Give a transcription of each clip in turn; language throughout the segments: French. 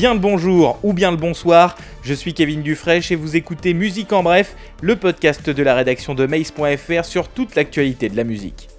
bien le bonjour ou bien le bonsoir. Je suis Kevin Dufresne et vous écoutez Musique en bref, le podcast de la rédaction de Mace.fr sur toute l'actualité de la musique.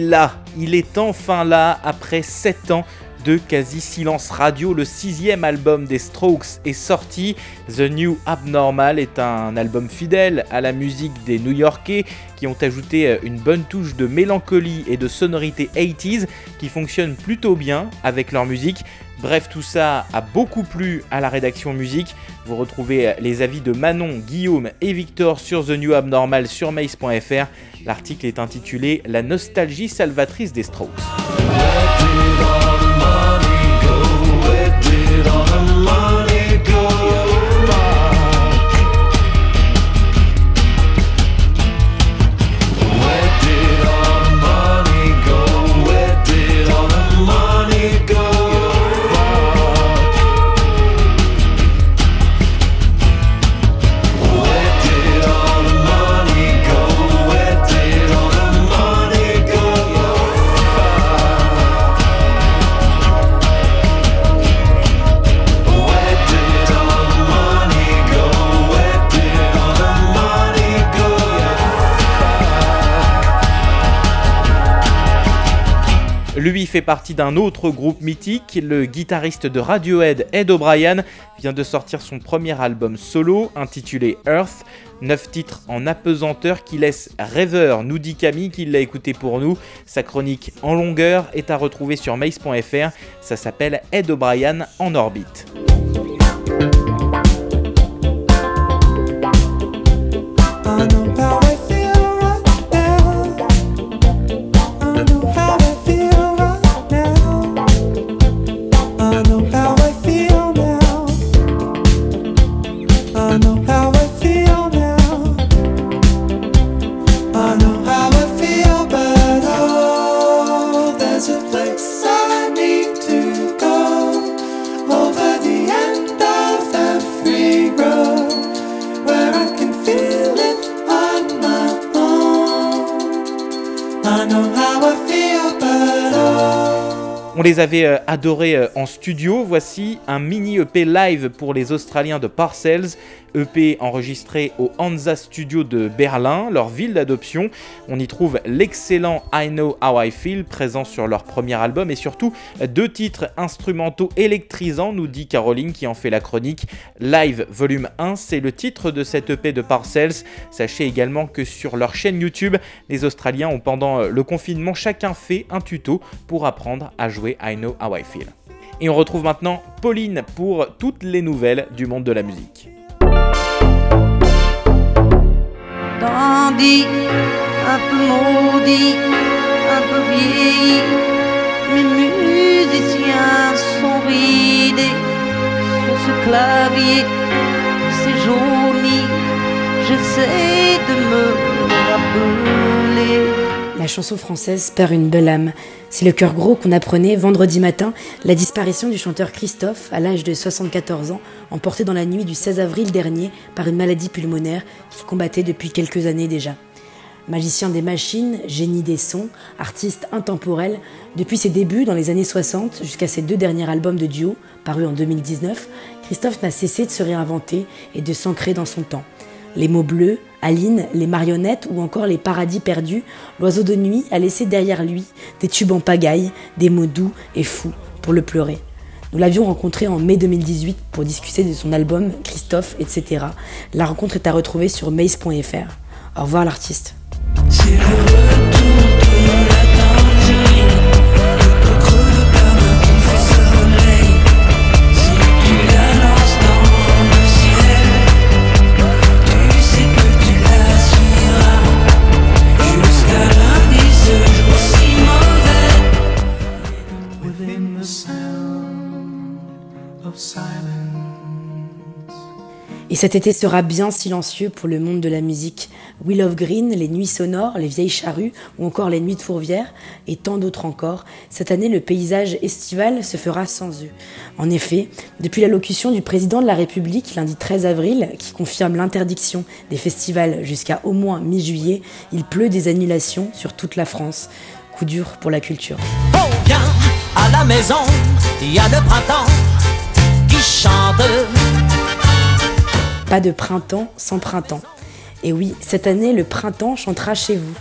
Là, il est enfin là après 7 ans de quasi-silence radio. Le sixième album des Strokes est sorti. The New Abnormal est un album fidèle à la musique des New-Yorkais qui ont ajouté euh, une bonne touche de mélancolie et de sonorité 80s qui fonctionne plutôt bien avec leur musique. Bref, tout ça a beaucoup plu à la rédaction musique. Vous retrouvez euh, les avis de Manon, Guillaume et Victor sur The New Abnormal sur mace.fr. L'article est intitulé La nostalgie salvatrice des Strokes. Lui fait partie d'un autre groupe mythique, le guitariste de Radiohead Ed O'Brien vient de sortir son premier album solo intitulé Earth, 9 titres en apesanteur qui laisse rêveur, nous dit Camille qui l'a écouté pour nous. Sa chronique en longueur est à retrouver sur mace.fr, ça s'appelle Ed O'Brien en orbite. On les avait euh, adorés euh, en studio. Voici un mini EP live pour les Australiens de Parcells. EP enregistré au Hansa Studio de Berlin, leur ville d'adoption. On y trouve l'excellent I Know How I Feel présent sur leur premier album et surtout deux titres instrumentaux électrisants, nous dit Caroline qui en fait la chronique. Live Volume 1, c'est le titre de cette EP de Parcells. Sachez également que sur leur chaîne YouTube, les Australiens ont pendant le confinement chacun fait un tuto pour apprendre à jouer I Know How I Feel. Et on retrouve maintenant Pauline pour toutes les nouvelles du monde de la musique. Dandy, un peu maudit, un peu vieilli, mes musiciens sont ridés sur ce clavier, c'est jauni, j'essaie de me rappeler. Chanson française perd une belle âme. C'est le cœur gros qu'on apprenait vendredi matin la disparition du chanteur Christophe à l'âge de 74 ans, emporté dans la nuit du 16 avril dernier par une maladie pulmonaire qu'il combattait depuis quelques années déjà. Magicien des machines, génie des sons, artiste intemporel, depuis ses débuts dans les années 60 jusqu'à ses deux derniers albums de duo, parus en 2019, Christophe n'a cessé de se réinventer et de s'ancrer dans son temps. Les mots bleus, Aline, les marionnettes ou encore les paradis perdus, l'oiseau de nuit a laissé derrière lui des tubes en pagaille, des mots doux et fous pour le pleurer. Nous l'avions rencontré en mai 2018 pour discuter de son album Christophe, etc. La rencontre est à retrouver sur mace.fr. Au revoir l'artiste. Cet été sera bien silencieux pour le monde de la musique. Will of Green, les nuits sonores, les vieilles charrues ou encore les nuits de Fourvière et tant d'autres encore. Cette année, le paysage estival se fera sans eux. En effet, depuis l'allocution du président de la République lundi 13 avril, qui confirme l'interdiction des festivals jusqu'à au moins mi-juillet, il pleut des annulations sur toute la France. Coup dur pour la culture. Oh, à la maison, il y a le printemps Pas de printemps sans printemps. Et oui, cette année, le printemps chantera chez vous.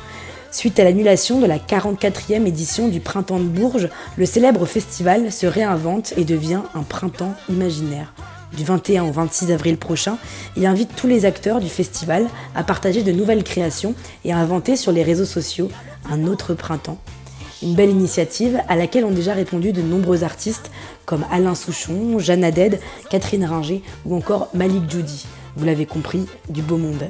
Suite à l'annulation de la 44e édition du Printemps de Bourges, le célèbre festival se réinvente et devient un printemps imaginaire. Du 21 au 26 avril prochain, il invite tous les acteurs du festival à partager de nouvelles créations et à inventer sur les réseaux sociaux un autre printemps. Une belle initiative à laquelle ont déjà répondu de nombreux artistes comme Alain Souchon, Jeanne Haddad, Catherine Ringer ou encore Malik Judy vous l'avez compris, du beau monde.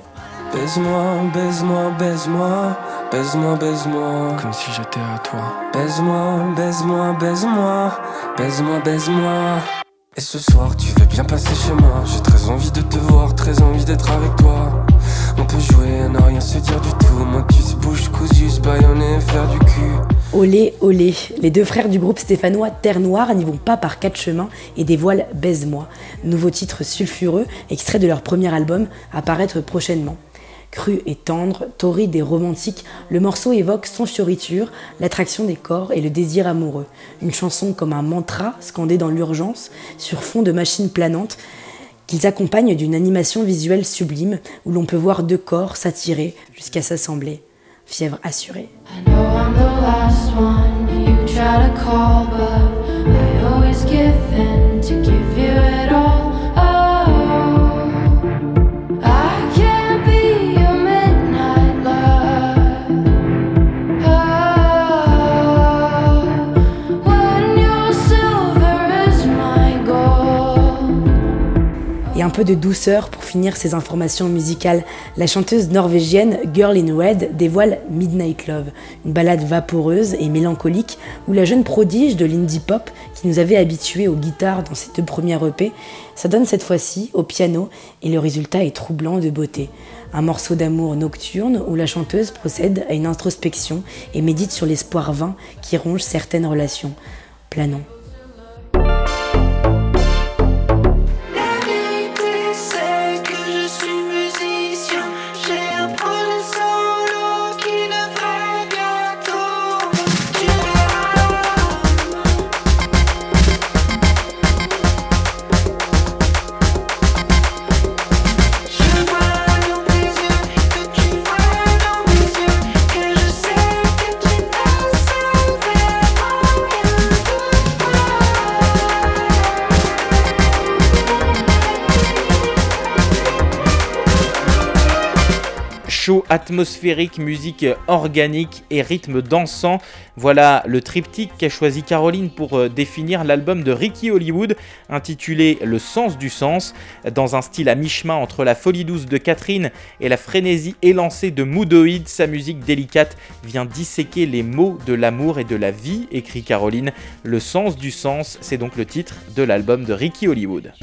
Baise-moi, baise-moi, baise-moi, baise-moi, baise-moi. Comme si j'étais à toi. Baise-moi, baise-moi, baise-moi, baise-moi, baise-moi. Et ce soir, tu veux bien passer chez moi. J'ai très envie de te voir, très envie d'être avec toi. On peut jouer à ne rien se dire du tout. Moi, tu se bouge cousu, se baïonner, faire du cul. Olé, olé, les deux frères du groupe stéphanois Terre Noire n'y vont pas par quatre chemins et dévoilent Baise-moi, nouveau titre sulfureux, extrait de leur premier album, à paraître prochainement. Cru et tendre, torride et romantique, le morceau évoque sans fioriture l'attraction des corps et le désir amoureux. Une chanson comme un mantra scandé dans l'urgence, sur fond de machines planantes, qu'ils accompagnent d'une animation visuelle sublime où l'on peut voir deux corps s'attirer jusqu'à s'assembler. Fièvre assurée. Peu de douceur pour finir ces informations musicales. La chanteuse norvégienne Girl in Red dévoile Midnight Love, une ballade vaporeuse et mélancolique où la jeune prodige de l'indie pop qui nous avait habitués aux guitares dans ses deux premières EP, ça donne cette fois-ci au piano et le résultat est troublant de beauté. Un morceau d'amour nocturne où la chanteuse procède à une introspection et médite sur l'espoir vain qui ronge certaines relations. Planons. Atmosphérique, musique organique et rythme dansant. Voilà le triptyque qu'a choisi Caroline pour euh, définir l'album de Ricky Hollywood, intitulé Le sens du sens, dans un style à mi-chemin entre la folie douce de Catherine et la frénésie élancée de Moodoid. Sa musique délicate vient disséquer les mots de l'amour et de la vie, écrit Caroline. Le sens du sens, c'est donc le titre de l'album de Ricky Hollywood.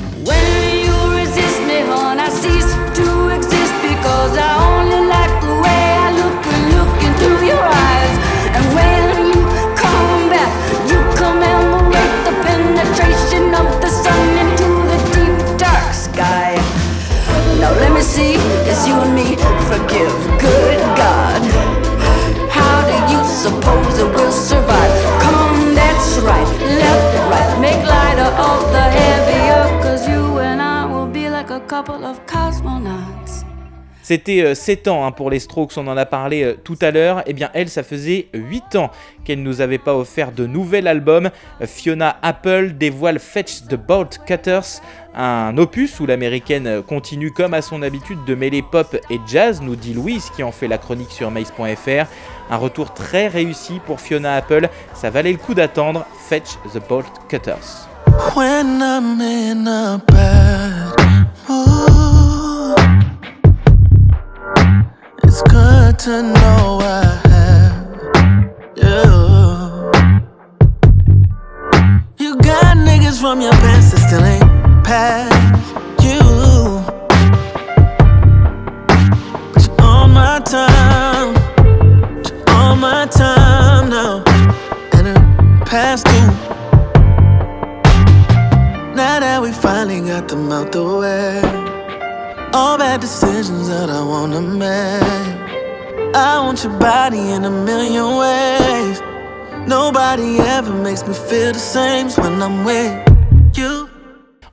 C'était 7 euh, ans hein, pour les Strokes, on en a parlé euh, tout à l'heure. Et eh bien elle, ça faisait 8 ans qu'elle ne nous avait pas offert de nouvel album. Fiona Apple dévoile Fetch the Bolt Cutters, un opus où l'américaine continue comme à son habitude de mêler pop et jazz, nous dit Louise qui en fait la chronique sur mace.fr. Un retour très réussi pour Fiona Apple, ça valait le coup d'attendre. Fetch the Bolt Cutters. to know I have you. You got niggas from your past that still ain't past you. But you're on my time, you're on my time now, and it past due. Now that we finally got them out the way, all bad decisions that I wanna make. I want your body in a million ways. Nobody ever makes me feel the same when I'm with you.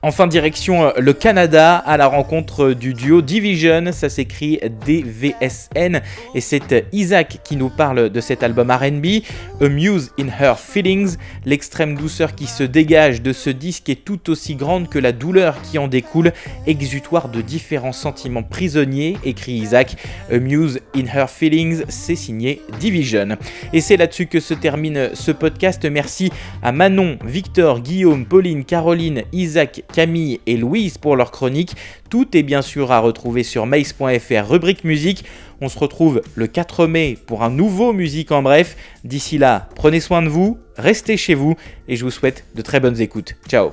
Enfin, direction euh, le Canada à la rencontre du duo Division, ça s'écrit DVSN, et c'est Isaac qui nous parle de cet album RB, Amuse in Her Feelings. L'extrême douceur qui se dégage de ce disque est tout aussi grande que la douleur qui en découle, exutoire de différents sentiments prisonniers, écrit Isaac. Amuse in Her Feelings, c'est signé Division. Et c'est là-dessus que se termine ce podcast. Merci à Manon, Victor, Guillaume, Pauline, Caroline, Isaac, Camille et Louise pour leur chronique. Tout est bien sûr à retrouver sur mace.fr rubrique musique. On se retrouve le 4 mai pour un nouveau musique en bref. D'ici là, prenez soin de vous, restez chez vous et je vous souhaite de très bonnes écoutes. Ciao